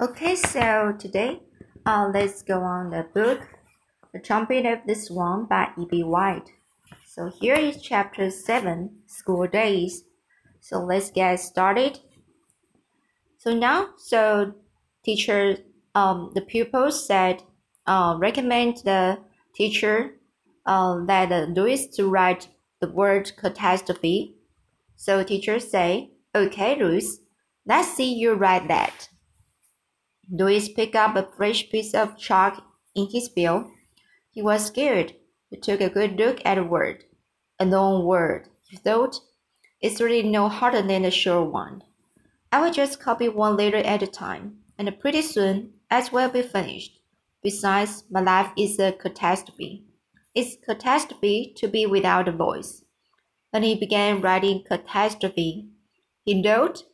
Okay, so today, uh, let's go on the book, The Trumpet of the Swan by E.B. White. So here is chapter 7, School Days. So let's get started. So now, so teacher, um, the pupils said, uh, recommend the teacher uh, that uh, Louis to write the word catastrophe. So teacher say, okay, Louis, let's see you write that. Louis picked up a fresh piece of chalk in his bill. He was scared. He took a good look at the word. A long word, he thought. It's really no harder than a short one. I will just copy one letter at a time, and pretty soon it will be finished. Besides, my life is a catastrophe. It's catastrophe to be without a voice. Then he began writing catastrophe. He wrote,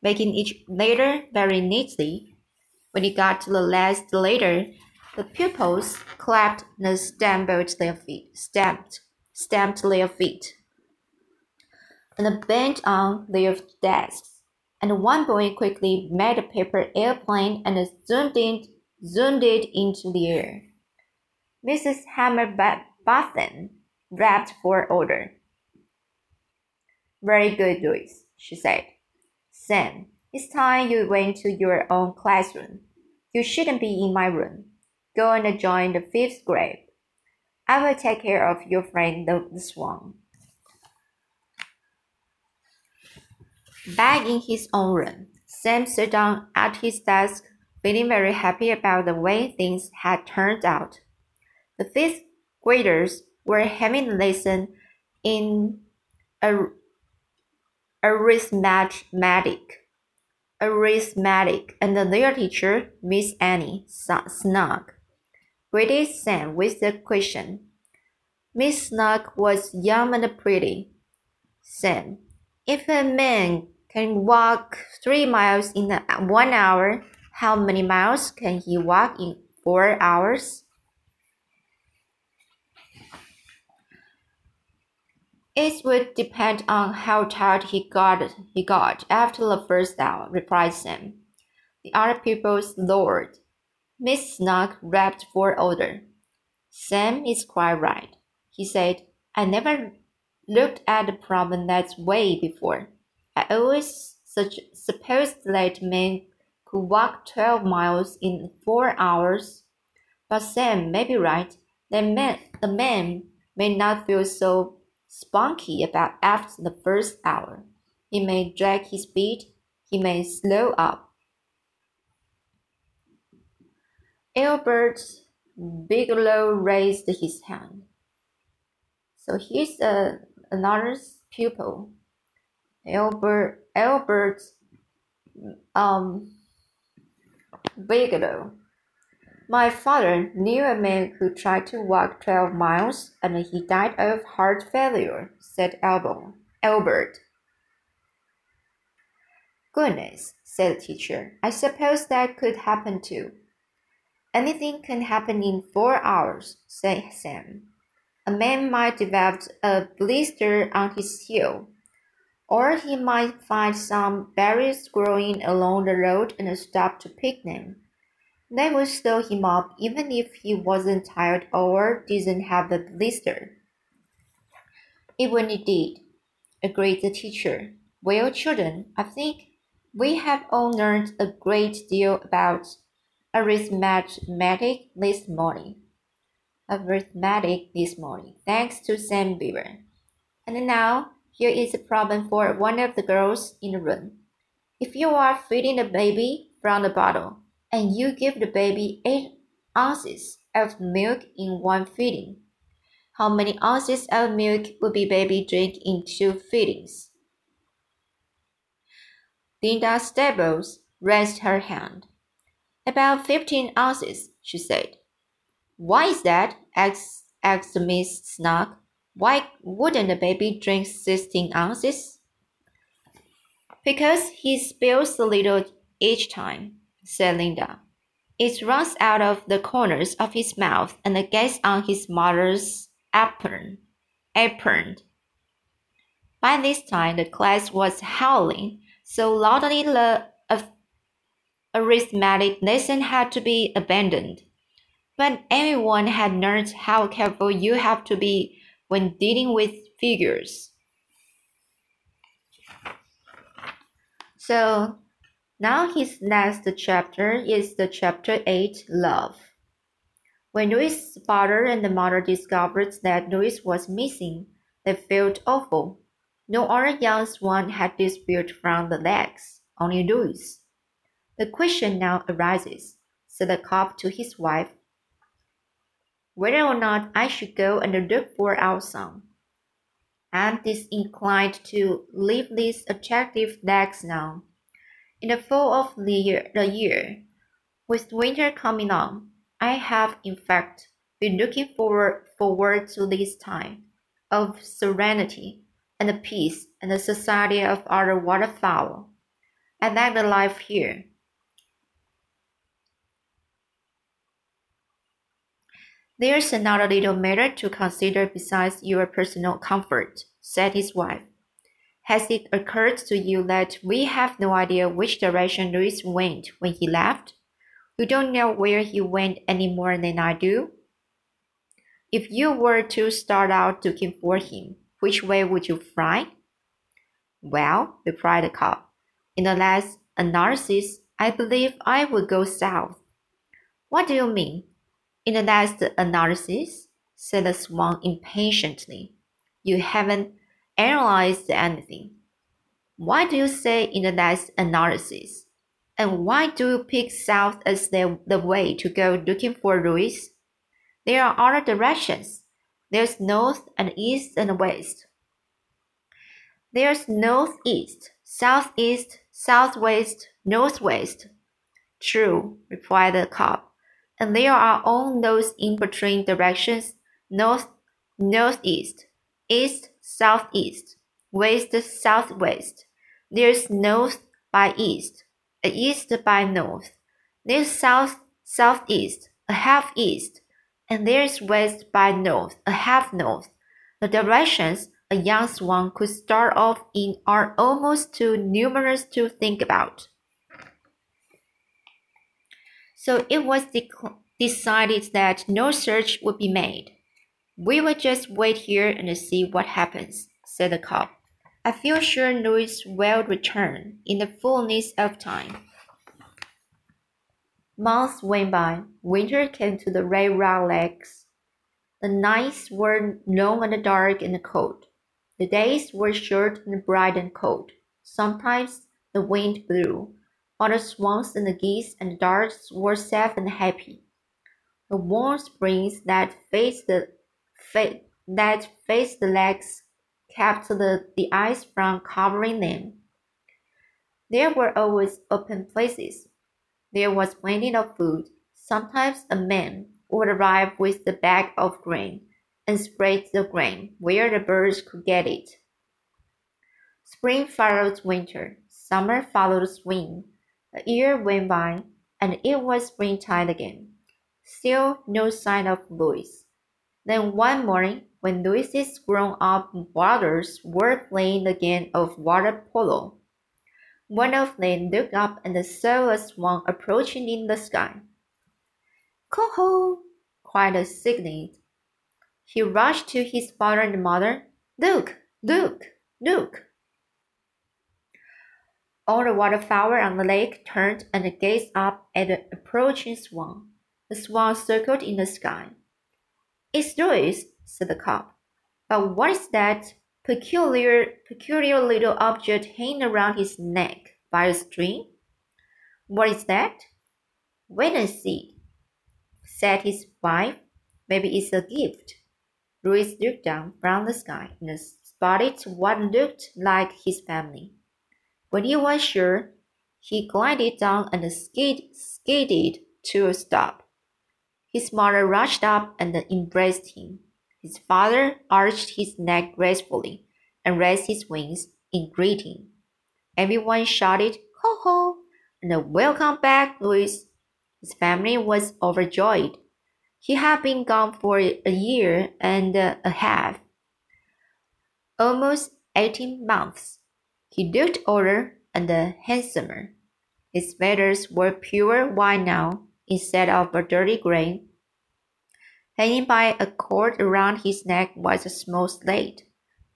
making each letter very neatly when he got to the last letter, the pupils clapped and stamped their feet, stamped, stamped their feet, and bent on their desks. And one boy quickly made a paper airplane and zoomed it, zoomed it into the air. Mrs. Hammerbotham rapped for order. Very good, Louis, she said. Sam, it's time you went to your own classroom. You shouldn't be in my room. Go and join the fifth grade. I will take care of your friend the, the swan. Back in his own room, Sam sat down at his desk, feeling very happy about the way things had turned out. The fifth graders were having a lesson in arithmetic arithmetic, and their teacher, Miss Annie, Snug, greeted Sam with the question. Miss Snug was young and pretty. Sam, if a man can walk three miles in one hour, how many miles can he walk in four hours? It would depend on how tired he got he got after the first hour, replied Sam. The other pupils lowered. Miss Snug rapped for order. Sam is quite right, he said. I never looked at the problem that way before. I always supposed that men could walk 12 miles in four hours. But Sam may be right. The man, the man may not feel so spunky about after the first hour. He may drag his feet, he may slow up. Albert Bigelow raised his hand. So here's a, another pupil. Albert Albert um, Bigelow. My father knew a man who tried to walk twelve miles and he died of heart failure, said Albert. Goodness, said the teacher. I suppose that could happen too. Anything can happen in four hours, said Sam. A man might develop a blister on his heel, or he might find some berries growing along the road and stop to pick them. They would slow him up even if he wasn't tired or didn't have the blister. Even it did, agreed the teacher. Well, children, I think we have all learned a great deal about arithmetic this morning. Arithmetic this morning, thanks to Sam Beaver. And now, here is a problem for one of the girls in the room. If you are feeding a baby from the bottle, and you give the baby 8 ounces of milk in one feeding. How many ounces of milk would be baby drink in two feedings? Linda Staples raised her hand. About 15 ounces, she said. Why is that? asked, asked Miss Snug. Why wouldn't the baby drink 16 ounces? Because he spills a little each time said Linda. It runs out of the corners of his mouth and gets on his mother's apron. apron. By this time, the class was howling so loudly the arithmetic lesson had to be abandoned. But everyone had learned how careful you have to be when dealing with figures. So now his next chapter is the chapter 8 Love. When Louis's father and the mother discovered that Louis was missing, they felt awful. No other young swan had disappeared from the lakes, only Louis. The question now arises, said the cock to his wife, whether or not I should go and look for our son. I'm disinclined to leave these attractive lakes now. In the fall of the year, the year, with winter coming on, I have in fact been looking forward, forward to this time of serenity and peace and the society of other waterfowl. I like the life here. There's another little matter to consider besides your personal comfort, said his wife. Has it occurred to you that we have no idea which direction Louis went when he left? You don't know where he went any more than I do. If you were to start out looking for him, which way would you fly? Well, replied the cock, in the last analysis, I believe I would go south. What do you mean? In the last analysis, said the swan impatiently. You haven't analyzed anything. Why do you say in the last analysis? And why do you pick south as the, the way to go looking for Louis? There are other directions. There's north and east and west. There's northeast, southeast, southwest, northwest. True, replied the cob. And there are all those in between directions north, northeast, east, southeast, west, southwest. There's north by east, a east by north. There's south southeast, a half east, and there's west by north, a half north. The directions a young swan could start off in are almost too numerous to think about. So it was de decided that no search would be made. We will just wait here and see what happens, said the cock. I feel sure Louis will return in the fullness of time. Months went by. Winter came to the Rock Lakes. The nights were long and dark and cold. The days were short and bright and cold. Sometimes the wind blew, while the swans and the geese and the ducks were safe and happy. The warm springs that faced the that faced the lakes kept the, the ice from covering them. There were always open places. There was plenty of food. Sometimes a man would arrive with the bag of grain and spread the grain where the birds could get it. Spring followed winter. Summer followed spring. A year went by, and it was springtime again. Still no sign of Louis. Then one morning, when Louis's grown-up brothers were playing the game of water polo. One of them looked up and saw a swan approaching in the sky. Coho! cried the cygnet. He rushed to his father and mother. Look! Look! Look! All the waterfowl on the lake turned and gazed up at the approaching swan. The swan circled in the sky. It's Louis, said the cob. But what is that peculiar, peculiar little object hanging around his neck by a string? What is that? Wait and see, said his wife. Maybe it's a gift. Louis looked down from the sky and spotted what looked like his family. When he was sure, he glided down and skid, skidded to a stop. His mother rushed up and embraced him. His father arched his neck gracefully and raised his wings in greeting. Everyone shouted, Ho ho! and welcome back, Louis. His family was overjoyed. He had been gone for a year and a half, almost eighteen months. He looked older and handsomer. His feathers were pure white now, instead of a dirty grain. Hanging by a cord around his neck was a small slate.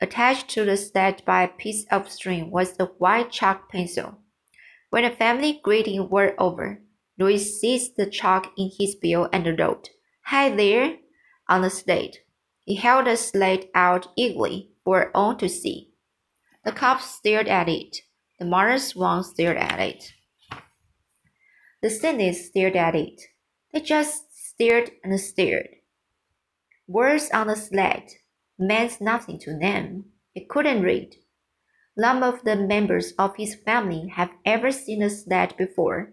Attached to the slate by a piece of string was a white chalk pencil. When the family greeting were over, Louis seized the chalk in his bill and wrote, Hi there, on the slate. He held the slate out eagerly for all to see. The cob stared at it. The mother swan stared at it. The cygnets stared at it. They just stared and stared. Words on the slate meant nothing to them. They couldn't read. None of the members of his family have ever seen a slate before,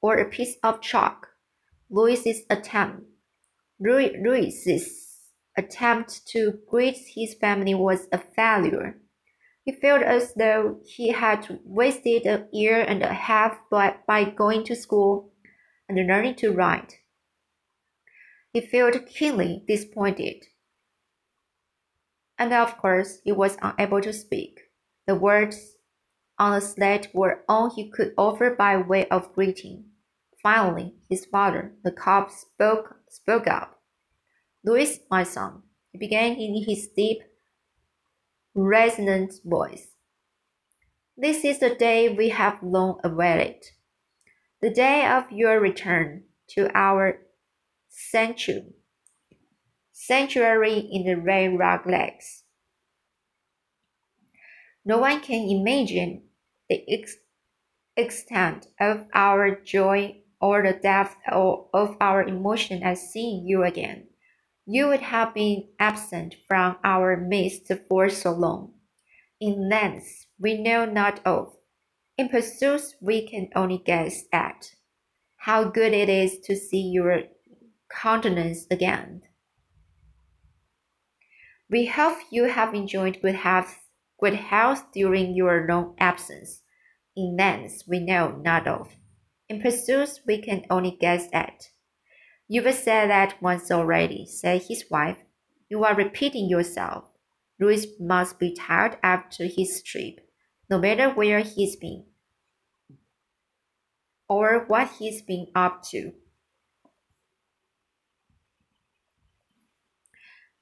or a piece of chalk. Louis's attempt, Louis's attempt to greet his family was a failure. He felt as though he had wasted a year and a half by, by going to school and learning to write. He felt keenly disappointed. And of course, he was unable to speak. The words on the slate were all he could offer by way of greeting. Finally, his father, the cob, spoke, spoke up. Louis, my son, he began in his deep, resonant voice. This is the day we have long awaited, the day of your return to our sanctuary, sanctuary in the Red Rock Lakes. No one can imagine the ex extent of our joy or the depth of our emotion at seeing you again. You would have been absent from our midst for so long, in lengths we know not of, in pursuits we can only guess at. How good it is to see your countenance again. We hope you have enjoyed good health, good health during your long absence, in lengths we know not of, in pursuits we can only guess at. You've said that once already, said his wife. You are repeating yourself. Louis must be tired after his trip, no matter where he's been or what he's been up to.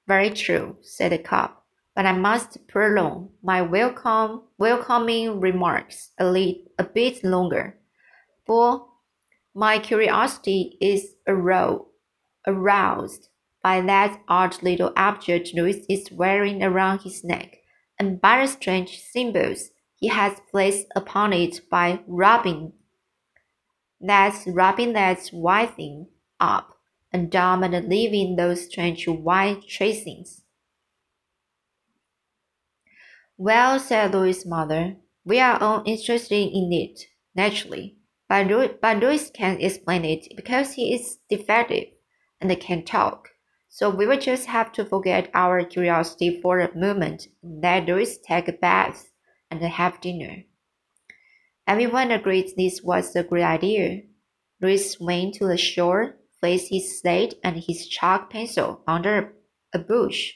Very true, said the cob, but I must prolong my welcome welcoming remarks a, li- a bit longer, for my curiosity is aroused by that odd little object Louis is wearing around his neck, and by the strange symbols he has placed upon it by rubbing that rubbing that white thing up and down and leaving those strange white tracings. Well, said Louis' mother, we are all interested in it, naturally. But Louis, but Louis can't explain it because he is defective and can talk. So we will just have to forget our curiosity for a moment and let Louis take a bath and have dinner. Everyone agreed this was a great idea. Louis went to the shore, placed his slate and his chalk pencil under a bush,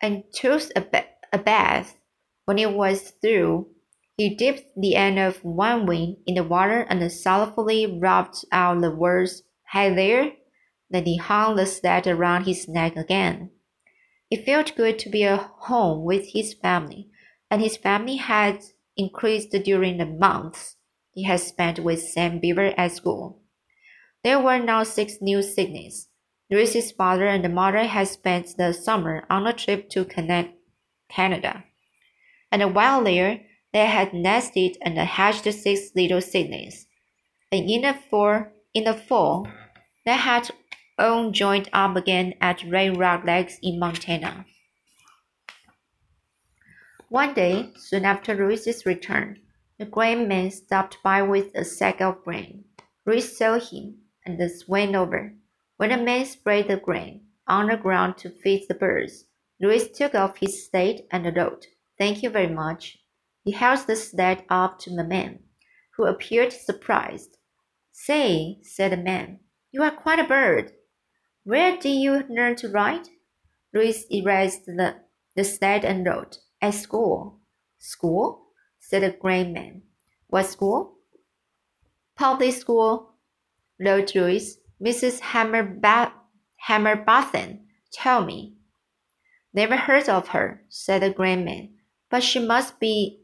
and took a, ba a bath. When it was through, he dipped the end of one wing in the water and sorrowfully rubbed out the words, Hi there. Then he hung the sled around his neck again. It felt good to be at home with his family, and his family had increased during the months he had spent with Sam Beaver at school. There were now six new siblings. Louis's father and mother had spent the summer on a trip to Canada. And while there, they had nested and hatched six little seedlings. And in the fall, in the fall, they had all joined up again at Red Rock Lakes in Montana. One day, soon after Louis's return, the grain man stopped by with a sack of grain. Louis saw him and went over. When the man spread the grain on the ground to feed the birds, Louis took off his slate and wrote, Thank you very much. He held the sled up to the man, who appeared surprised. Say, said the man, you are quite a bird. Where did you learn to write? Louis erased the, the sled and wrote, At school. School? said the gray man. What school? Public school. wrote Louis, Mrs. Hammerba Hammerbotham, tell me. Never heard of her, said the gray man, but she must be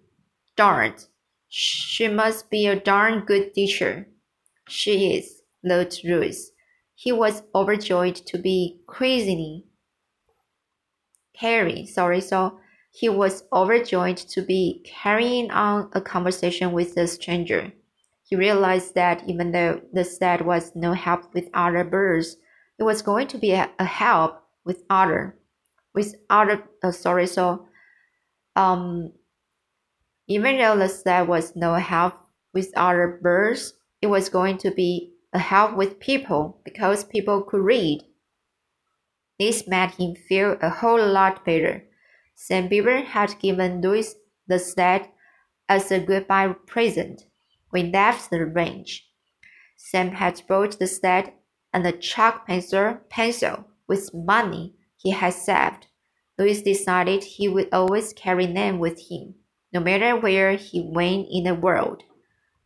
darned. She must be a darn good teacher. She is, Lord Ruth. He was overjoyed to be christening Harry. Sorry, so he was overjoyed to be carrying on a conversation with the stranger. He realized that even though the sled was no help with other birds, it was going to be a, a help with other, with other. Uh, sorry, so, um, even though the sled was no help with other birds, it was going to be a help with people because people could read. This made him feel a whole lot better. Sam Beaver had given Louis the sled as a goodbye present. We left the range. Sam had brought the sled and a chalk pencil, pencil with money he had saved. Louis decided he would always carry them with him, no matter where he went in the world.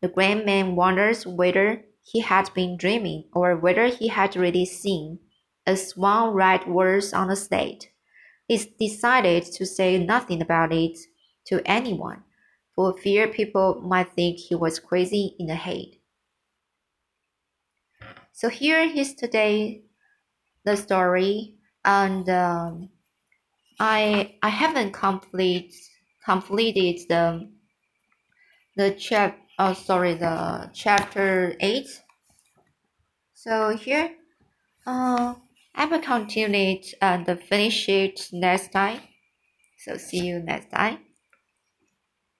The grand man wonders whether he had been dreaming or whether he had really seen a swan write words on the slate. He decided to say nothing about it to anyone, for fear people might think he was crazy in the head. So here is today the story, and um, I I haven't complete completed the the chap oh sorry the chapter eight. So here, uh, I will continue it and finish it next time. So see you next time.